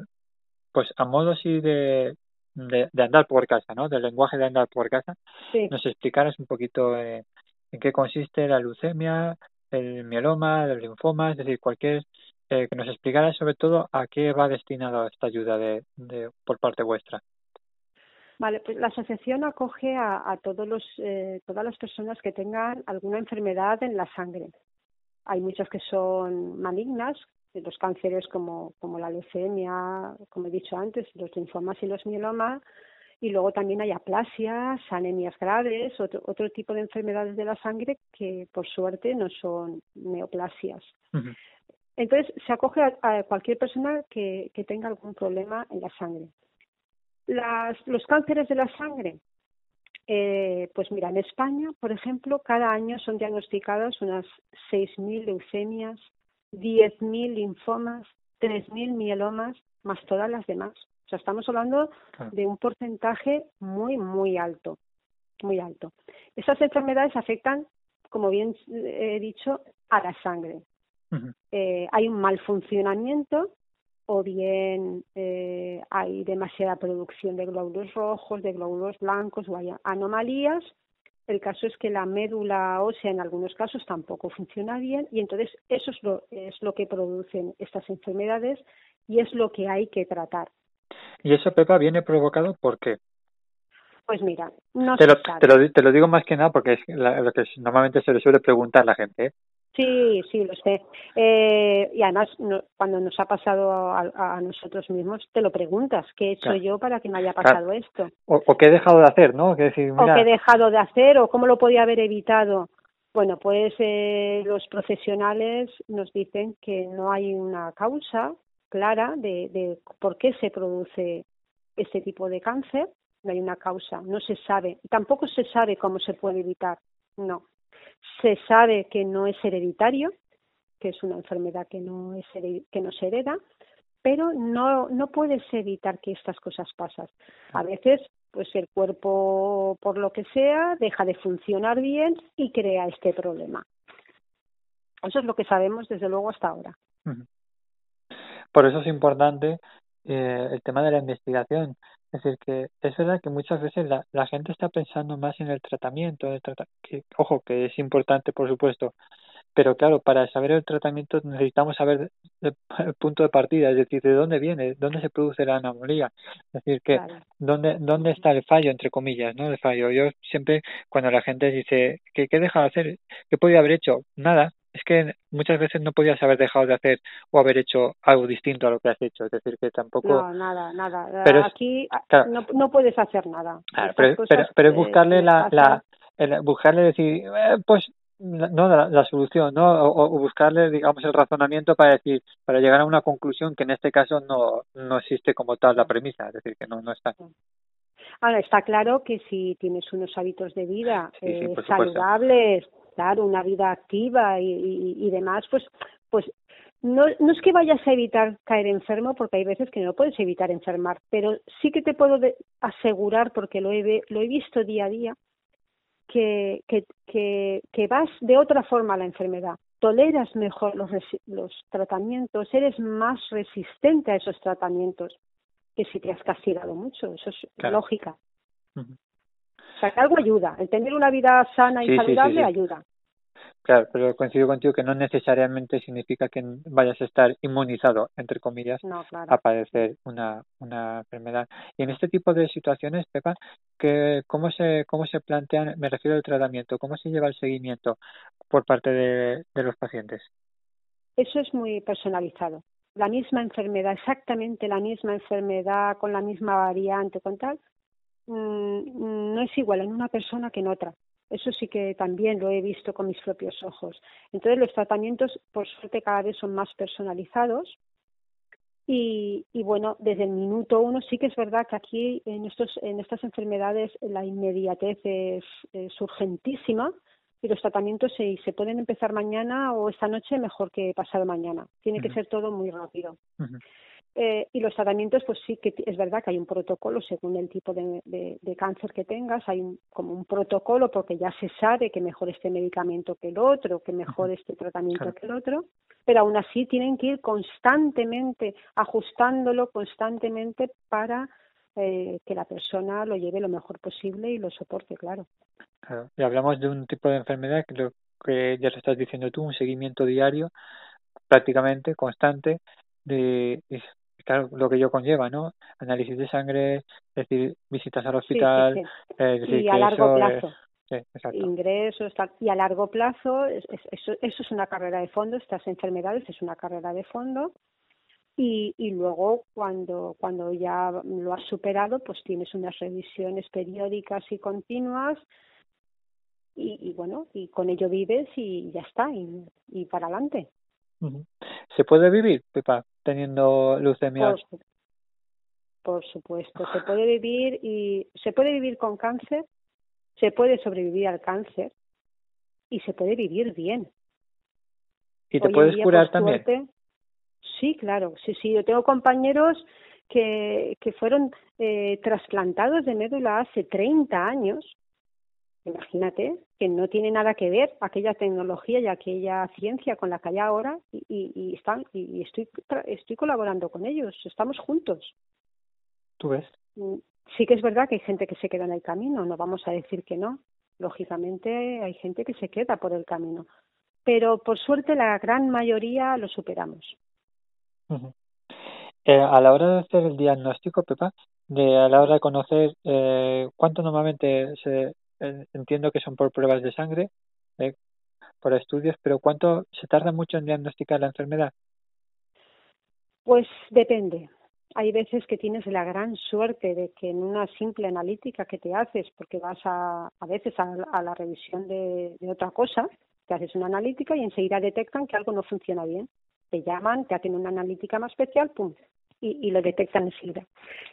pues a modo así de, de, andar por casa, ¿no? Del lenguaje de andar por casa, nos explicaras un poquito eh, en qué consiste la leucemia, el mieloma, el linfoma, es decir, cualquier eh, que nos explicara sobre todo a qué va destinada esta ayuda de, de, por parte vuestra. Vale, pues la asociación acoge a, a todos los, eh, todas las personas que tengan alguna enfermedad en la sangre. Hay muchas que son malignas, los cánceres como, como la leucemia, como he dicho antes, los linfomas y los mielomas, y luego también hay aplasias, anemias graves, otro, otro tipo de enfermedades de la sangre que por suerte no son neoplasias. Entonces, se acoge a, cualquier persona que, tenga algún problema en la sangre. Las, los cánceres de la sangre, eh, pues mira, en España, por ejemplo, cada año son diagnosticadas unas 6.000 leucemias, 10.000 linfomas, 3.000 mielomas, más todas las demás. O sea, estamos hablando de un porcentaje muy, muy alto, muy alto. Esas enfermedades afectan, como bien he dicho, a la sangre eh, hay un mal funcionamiento o bien eh, hay demasiada producción de glóbulos rojos, de glóbulos blancos o hay anomalías. El caso es que la médula ósea en algunos casos tampoco funciona bien y entonces eso es lo, es lo que producen estas enfermedades y es lo que hay que tratar. ¿Y eso, Pepa, viene provocado por qué? Pues mira, no te, lo, Te, lo, te lo digo más que nada porque es lo que normalmente se le suele preguntar la gente. ¿eh? Sí, sí, lo sé. Eh, y además, cuando nos ha pasado a, nosotros mismos, te lo preguntas, ¿qué he hecho yo para que me haya pasado esto? O, qué he dejado de hacer, ¿no? Que decir, O qué he dejado de hacer, o cómo lo podía haber evitado. Bueno, pues eh, los profesionales nos dicen que no hay una causa clara de, de por qué se produce este tipo de cáncer, no hay una causa, no se sabe, tampoco se sabe cómo se puede evitar, no. Se sabe que no es hereditario, que es una enfermedad que no, es que no se hereda, pero no, no puedes evitar que estas cosas pasen. A veces, pues el cuerpo, por lo que sea, deja de funcionar bien y crea este problema. Eso es lo que sabemos desde luego hasta ahora. Por eso es importante eh, el tema de la investigación. Es decir, que es verdad que muchas veces la, la gente está pensando más en el tratamiento, el que, ojo, que es importante, por supuesto, pero claro, para saber el tratamiento necesitamos saber el, punto de partida, es decir, de dónde viene, dónde se produce la anomalía, es decir, que dónde, dónde está el fallo, entre comillas, ¿no? El fallo. Yo siempre, cuando la gente dice, ¿qué, qué deja de hacer? ¿Qué podía haber hecho? Nada, es que muchas veces no podías haber dejado de hacer o haber hecho algo distinto a lo que has hecho. Es decir, que tampoco. No, nada, nada. Pero Aquí no, no, puedes hacer nada. pero, pero, es buscarle la, la el, buscarle decir, eh, pues no la, la, solución, ¿no? O, buscarle, digamos, el razonamiento para decir, para llegar a una conclusión que en este caso no, no existe como tal la premisa, es decir, que no, no está. Ahora, está claro que si tienes unos hábitos de vida eh, saludables, claro, una vida activa y, y, demás, pues, pues no, no es que vayas a evitar caer enfermo, porque hay veces que no puedes evitar enfermar, pero sí que te puedo asegurar, porque lo he, lo he visto día a día, que, que, que, que vas de otra forma a la enfermedad, toleras mejor los, los tratamientos, eres más resistente a esos tratamientos que si te has castigado mucho, eso es lógica. O sea, que algo ayuda. El tener una vida sana y saludable ayuda. Claro, pero coincido contigo que no necesariamente significa que vayas a estar inmunizado, entre comillas, a padecer una, una enfermedad. Y en este tipo de situaciones, Pepa, que, ¿cómo, se, ¿cómo se plantean, me refiero al tratamiento, cómo se lleva el seguimiento por parte de, de los pacientes? eso es muy personalizado. La misma enfermedad, exactamente la misma enfermedad, con la misma variante, con tal, mm, no es igual en una persona que en otra. Eso sí que también lo he visto con mis propios ojos. Entonces los tratamientos, por suerte, cada vez son más personalizados. Y, y bueno, desde el minuto uno sí que es verdad que aquí en, estos, en estas enfermedades la inmediatez es, es urgentísima y los tratamientos se, se pueden empezar mañana o esta noche mejor que pasado mañana. Tiene que ser todo muy rápido. Eh, y los tratamientos, pues sí que es verdad que hay un protocolo según el tipo de, de, cáncer que tengas, hay un, como un protocolo porque ya se sabe que mejor este medicamento que el otro, que mejor este tratamiento que el otro, pero aún así tienen que ir constantemente ajustándolo constantemente para eh, que la persona lo lleve lo mejor posible y lo soporte, claro. Y hablamos de un tipo de enfermedad que, lo, que ya lo estás diciendo tú, un seguimiento diario, prácticamente constante, de claro, lo que ello conlleva, ¿no? Análisis de sangre, es decir, visitas al hospital, y a largo plazo. ingresos y a largo plazo eso, eso es una carrera de fondo estas enfermedades es una carrera de fondo y, y luego cuando cuando ya lo has superado pues tienes unas revisiones periódicas y continuas y, bueno, y con ello vives y ya está, y, y para adelante. ¿Se puede vivir, Pepa, teniendo leucemia? Por, por supuesto, se puede vivir y se puede vivir con cáncer, se puede sobrevivir al cáncer y se puede vivir bien. ¿Y te puedes curar también? sí, claro, sí, sí. Yo tengo compañeros que, que fueron eh, trasplantados de médula hace 30 años Imagínate que no tiene nada que ver aquella tecnología y aquella ciencia con la que hay ahora y, y, están y estoy estoy colaborando con ellos, estamos juntos. ¿Tú ves? Mm, sí que es verdad que hay gente que se queda en el camino, no vamos a decir que no. Lógicamente hay gente que se queda por el camino, pero por suerte la gran mayoría lo superamos. eh, a la hora de hacer el diagnóstico, Pepa, de a la hora de conocer eh, cuánto normalmente se entiendo que son por pruebas de sangre, eh, por estudios, pero ¿cuánto se tarda mucho en diagnosticar la enfermedad? Pues depende. Hay veces que tienes la gran suerte de que en una simple analítica que te haces, porque vas a, a veces a, la revisión de, otra cosa, te haces una analítica y enseguida detectan que algo no funciona bien. Te llaman, te hacen una analítica más especial, pum, y lo detectan enseguida.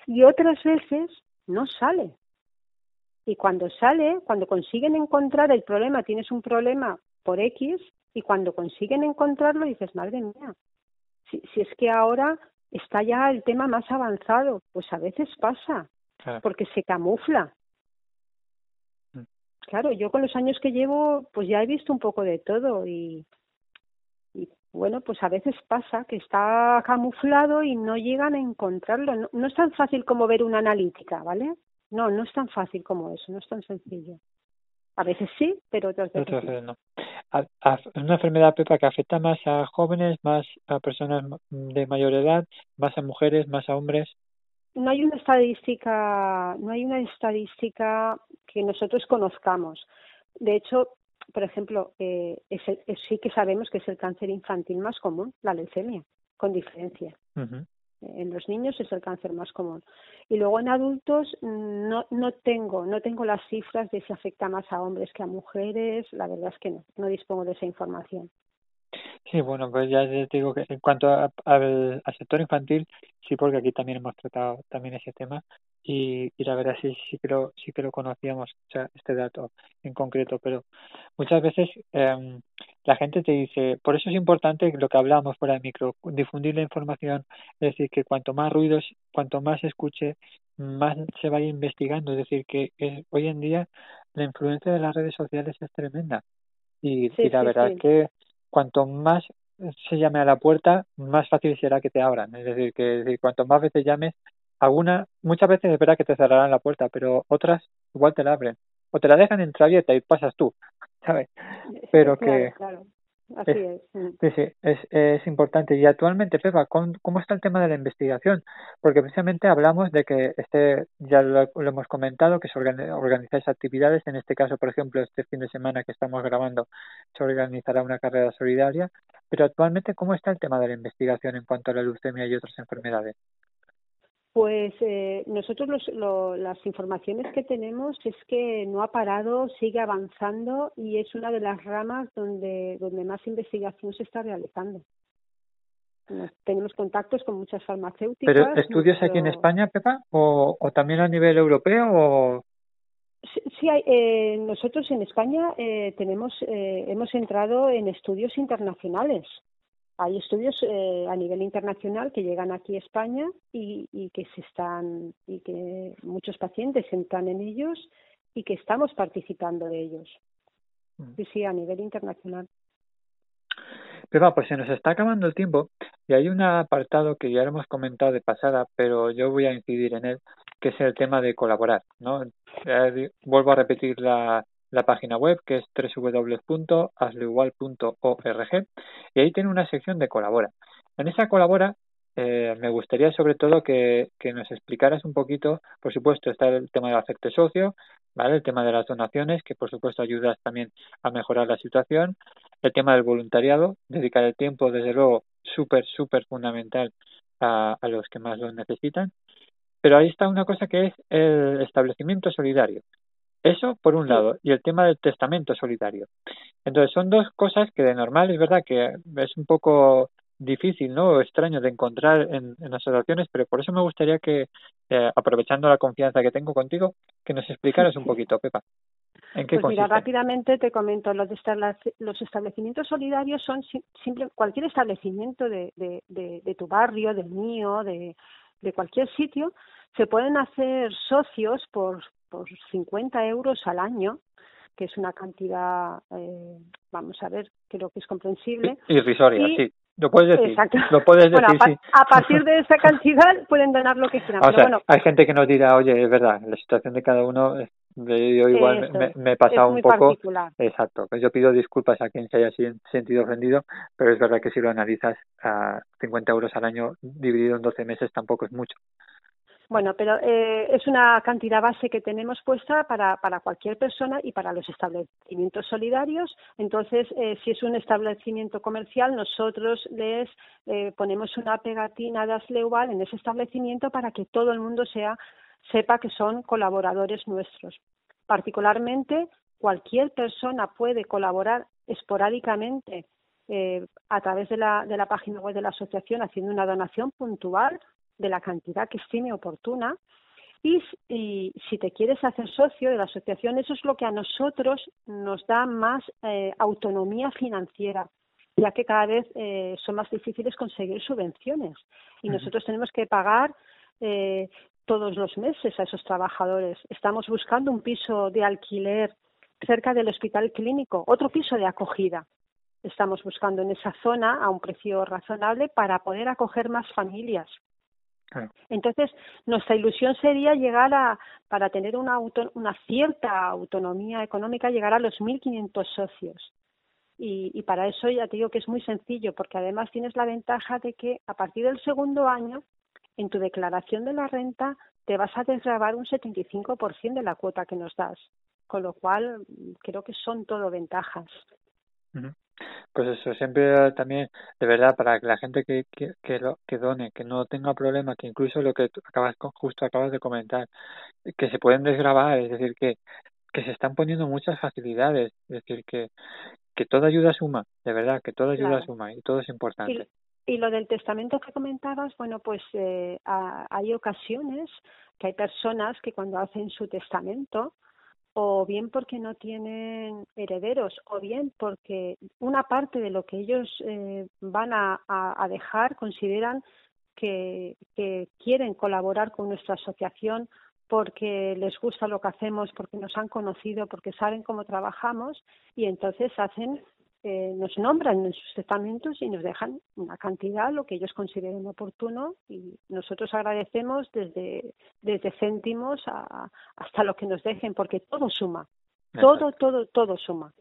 Y otras veces no sale, y cuando sale, cuando consiguen encontrar el problema, tienes un problema por X, y cuando consiguen encontrarlo dices, madre mía, si, si es que ahora está ya el tema más avanzado, pues a veces pasa, porque se camufla. Mm. Claro, yo con los años que llevo, pues ya he visto un poco de todo y, y bueno, pues a veces pasa que está camuflado y no llegan a encontrarlo. No, no es tan fácil como ver una analítica, ¿vale? No, no es tan fácil como eso, no es tan sencillo. A veces sí, pero otras veces, no. Es una enfermedad, Pepa, que afecta más a jóvenes, más a personas de mayor edad, más a mujeres, más a hombres. No hay una estadística, no hay una estadística que nosotros conozcamos. De hecho, por ejemplo, eh, es sí que sabemos que es el cáncer infantil más común, la leucemia, con diferencia en los niños es el cáncer más común. Y luego en adultos no, no tengo, no tengo las cifras de si afecta más a hombres que a mujeres, la verdad es que no, no dispongo de esa información. Sí, bueno, pues ya te digo que en cuanto al, al sector infantil, sí, porque aquí también hemos tratado también ese tema y, y la verdad sí, sí que lo, sí que lo conocíamos, o sea, este dato en concreto, pero muchas veces eh, la gente te dice, por eso es importante lo que hablábamos fuera de micro, difundir la información, es decir, que cuanto más ruidos, cuanto más se escuche, más se vaya investigando, es decir, que hoy en día la influencia de las redes sociales es tremenda y, la verdad es que cuanto más se llame a la puerta, más fácil será que te abran. Es decir, que cuanto más veces llames, alguna, muchas veces es verdad que te cerrarán la puerta, pero otras igual te la abren. O te la dejan entreabierta y pasas tú, ¿sabes? Pero que, así es. Sí, sí, es, es importante. Y actualmente, Pepa, ¿cómo, está el tema de la investigación? Porque precisamente hablamos de que este, ya lo, hemos comentado, que se organizáis actividades. En este caso, por ejemplo, este fin de semana que estamos grabando, se organizará una carrera solidaria. Pero actualmente, ¿cómo está el tema de la investigación en cuanto a la leucemia y otras enfermedades? Pues eh, nosotros los, las informaciones que tenemos es que no ha parado, sigue avanzando y es una de las ramas donde, donde más investigación se está realizando. tenemos contactos con muchas farmacéuticas. ¿Pero estudios aquí en España, Pepa? ¿O, o también a nivel europeo? O... Sí, hay, eh, nosotros en España eh, tenemos, eh, hemos entrado en estudios internacionales hay estudios eh, a nivel internacional que llegan aquí a España y, y, que se están y que muchos pacientes entran en ellos y que estamos participando de ellos. Mm. Sí, sí, a nivel internacional. Pero pues se nos está acabando el tiempo y hay un apartado que ya hemos comentado de pasada, pero yo voy a incidir en él, que es el tema de colaborar, ¿no? vuelvo a repetir la, la página web que es www.hazloigual.org y ahí tiene una sección de colabora. En esa colabora eh, me gustaría sobre todo que, que, nos explicaras un poquito, por supuesto está el tema del afecto socio, ¿vale? el tema de las donaciones, que por supuesto ayudas también a mejorar la situación, el tema del voluntariado, dedicar el tiempo desde luego súper, súper fundamental a, a los que más lo necesitan, pero ahí está una cosa que es el establecimiento solidario. Eso por un lado, y el tema del testamento solidario. Entonces son dos cosas que de normal es verdad que es un poco difícil, ¿no? O extraño de encontrar en, en asociaciones, pero por eso me gustaría que, eh, aprovechando la confianza que tengo contigo, que nos explicaras un poquito, Pepa. ¿En qué pues mira, rápidamente te comento, los, los establecimientos solidarios son simple, cualquier establecimiento de, de, de, de tu barrio, del mío, de, de cualquier sitio, se pueden hacer socios por, por 50 euros al año, que es una cantidad, eh, vamos a ver, creo que es comprensible. Irrisoria, sí. Lo puedes decir. Lo puedes decir, a, partir de esa cantidad pueden donar lo que quieran. bueno, hay gente que nos dirá, oye, es verdad, la situación de cada uno, yo igual me, he pasado un poco. Exacto. Pues yo pido disculpas a quien se haya sentido ofendido, pero es verdad que si lo analizas, a 50 euros al año dividido en 12 meses tampoco es mucho. Bueno, pero eh, es una cantidad base que tenemos puesta para, para cualquier persona y para los establecimientos solidarios. Entonces, eh, si es un establecimiento comercial, nosotros les eh, ponemos una pegatina de Asleuval en ese establecimiento para que todo el mundo sea sepa que son colaboradores nuestros. Particularmente, cualquier persona puede colaborar esporádicamente eh, a través de la, de la página web de la asociación haciendo una donación puntual de la cantidad que estime oportuna. Y, si te quieres hacer socio de la asociación, eso es lo que a nosotros nos da más eh, autonomía financiera, ya que cada vez eh, son más difíciles conseguir subvenciones. Y nosotros tenemos que pagar eh, todos los meses a esos trabajadores. Estamos buscando un piso de alquiler cerca del hospital clínico, otro piso de acogida. Estamos buscando en esa zona a un precio razonable para poder acoger más familias. Entonces, nuestra ilusión sería llegar a, para tener una, una cierta autonomía económica, llegar a los 1.500 socios. Y, y para eso ya te digo que es muy sencillo, porque además tienes la ventaja de que a partir del segundo año, en tu declaración de la renta, te vas a desgravar un 75% de la cuota que nos das. Con lo cual, creo que son todo ventajas. Pues eso, siempre también, de verdad, para que la gente que, que, que, lo, que done, que no tenga problema, que incluso lo que acabas justo acabas de comentar, que se pueden desgrabar, es decir, que, que se están poniendo muchas facilidades, es decir, que, que toda ayuda suma, de verdad, que toda ayuda suma y todo es importante. Y, y, lo del testamento que comentabas, bueno, pues eh, hay ocasiones que hay personas que cuando hacen su testamento, o bien porque no tienen herederos, o bien porque una parte de lo que ellos eh, van a, dejar consideran que quieren colaborar con nuestra asociación porque les gusta lo que hacemos, porque nos han conocido, porque saben cómo trabajamos y entonces hacen eh, nos nombran en sus testamentos y nos dejan una cantidad, lo que ellos consideren oportuno, y nosotros agradecemos desde, desde céntimos a, hasta lo que nos dejen, porque todo suma, todo, todo, todo suma.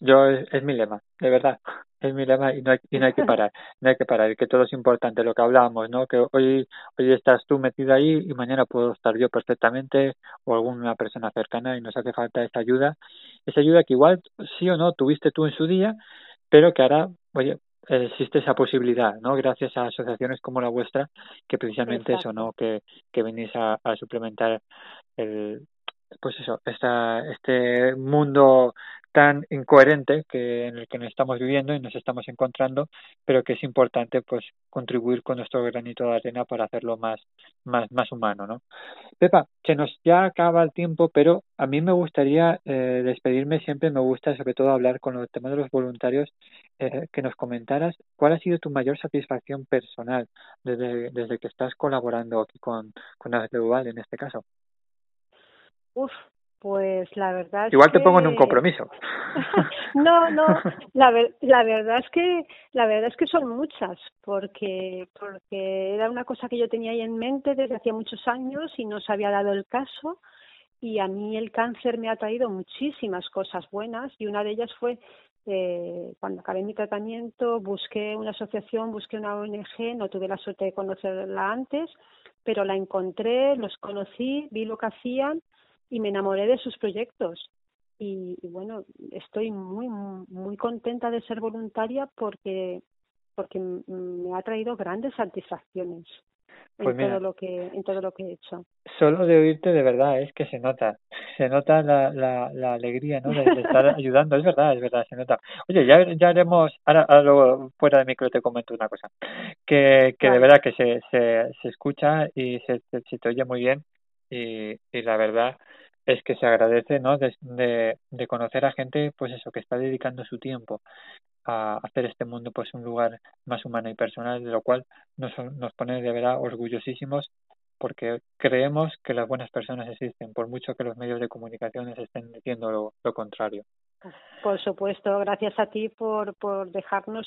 Yo es, mi lema, de verdad, es mi lema y no hay, y no hay que parar, no hay que parar, que todo es importante, lo que hablábamos, ¿no? Que hoy, hoy estás tú metido ahí y mañana puedo estar yo perfectamente o alguna persona cercana y nos hace falta esa ayuda, esa ayuda que igual sí o no tuviste tú en su día, pero que ahora, oye, existe esa posibilidad, ¿no? Gracias a asociaciones como la vuestra, que precisamente eso, ¿no? Que, que venís a, a suplementar el, pues eso, esta, este mundo tan incoherente que en el que nos estamos viviendo y nos estamos encontrando, pero que es importante pues contribuir con nuestro granito de arena para hacerlo más más más humano, ¿no? Pepa, se nos ya acaba el tiempo, pero a mí me gustaría eh, despedirme siempre me gusta sobre todo hablar con el tema de los voluntarios eh, que nos comentaras cuál ha sido tu mayor satisfacción personal desde, desde que estás colaborando aquí con con en este caso. Uf, pues la verdad es Igual te pongo en un compromiso. no, no, la, la verdad es que la verdad es que son muchas, porque porque era una cosa que yo tenía ahí en mente desde hacía muchos años y no se había dado el caso y a mí el cáncer me ha traído muchísimas cosas buenas y una de ellas fue eh, cuando acabé mi tratamiento busqué una asociación, busqué una ONG, no tuve la suerte de conocerla antes, pero la encontré, los conocí, vi lo que hacían y me enamoré de sus proyectos. Y, bueno, estoy muy, muy contenta de ser voluntaria porque, porque me ha traído grandes satisfacciones. en pues todo lo que en todo lo que he hecho. Solo de oírte de verdad es que se nota. Se nota la, la, la alegría no de, estar ayudando. Es verdad es verdad se nota. Oye ya ya haremos ahora, luego fuera de micro te comento una cosa. Que que de verdad que se, se se escucha y se, se, te oye muy bien y, y la verdad es que se agradece ¿no? De, de, de, conocer a gente pues eso que está dedicando su tiempo a hacer este mundo pues un lugar más humano y personal de lo cual nos, nos pone de verdad orgullosísimos porque creemos que las buenas personas existen por mucho que los medios de comunicación estén diciendo lo, lo contrario por supuesto gracias a ti por por dejarnos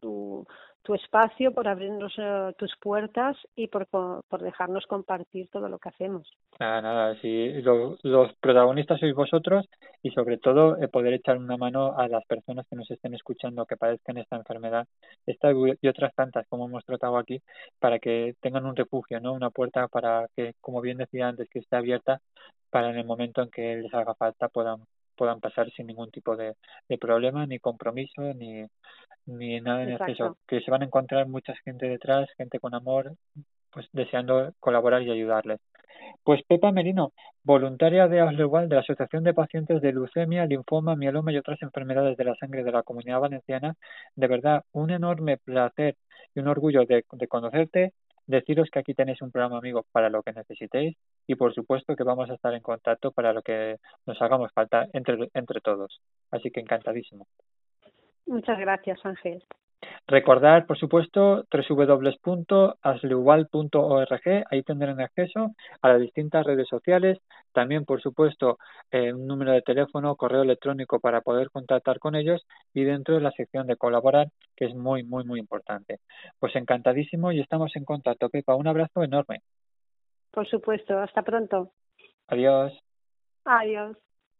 tu tu espacio, por abrirnos eh, tus puertas y por, por dejarnos compartir todo lo que hacemos. Nada, nada, sí, los protagonistas sois vosotros y sobre todo eh, poder echar una mano a las personas que nos estén escuchando que padezcan esta enfermedad, esta y otras tantas como hemos tratado aquí, para que tengan un refugio, ¿no? Una puerta para que, como bien decía antes, que esté abierta para en el momento en que les haga falta puedan puedan pasar sin ningún tipo de, de problema, ni compromiso, ni, ni nada en exceso, que se van a encontrar mucha gente detrás, gente con amor, pues deseando colaborar y ayudarles. Pues Pepa Merino, voluntaria de igual de la Asociación de Pacientes de Leucemia, Linfoma, Mieloma y otras enfermedades de la sangre de la Comunidad Valenciana, de verdad un enorme placer y un orgullo de, de conocerte, deciros que aquí tenéis un programa amigo para lo que necesitéis y por supuesto que vamos a estar en contacto para lo que nos hagamos falta entre, entre todos. Así que encantadísimo. Muchas gracias, Ángel. Recordar, por supuesto, www.asleuval.org, ahí tendrán acceso a las distintas redes sociales, también, por supuesto, eh, un número de teléfono, correo electrónico para poder contactar con ellos y dentro de la sección de colaborar, que es muy, muy, muy importante. Pues encantadísimo y estamos en contacto. Pepa, un abrazo enorme. Por supuesto, hasta pronto. Adiós. Adiós.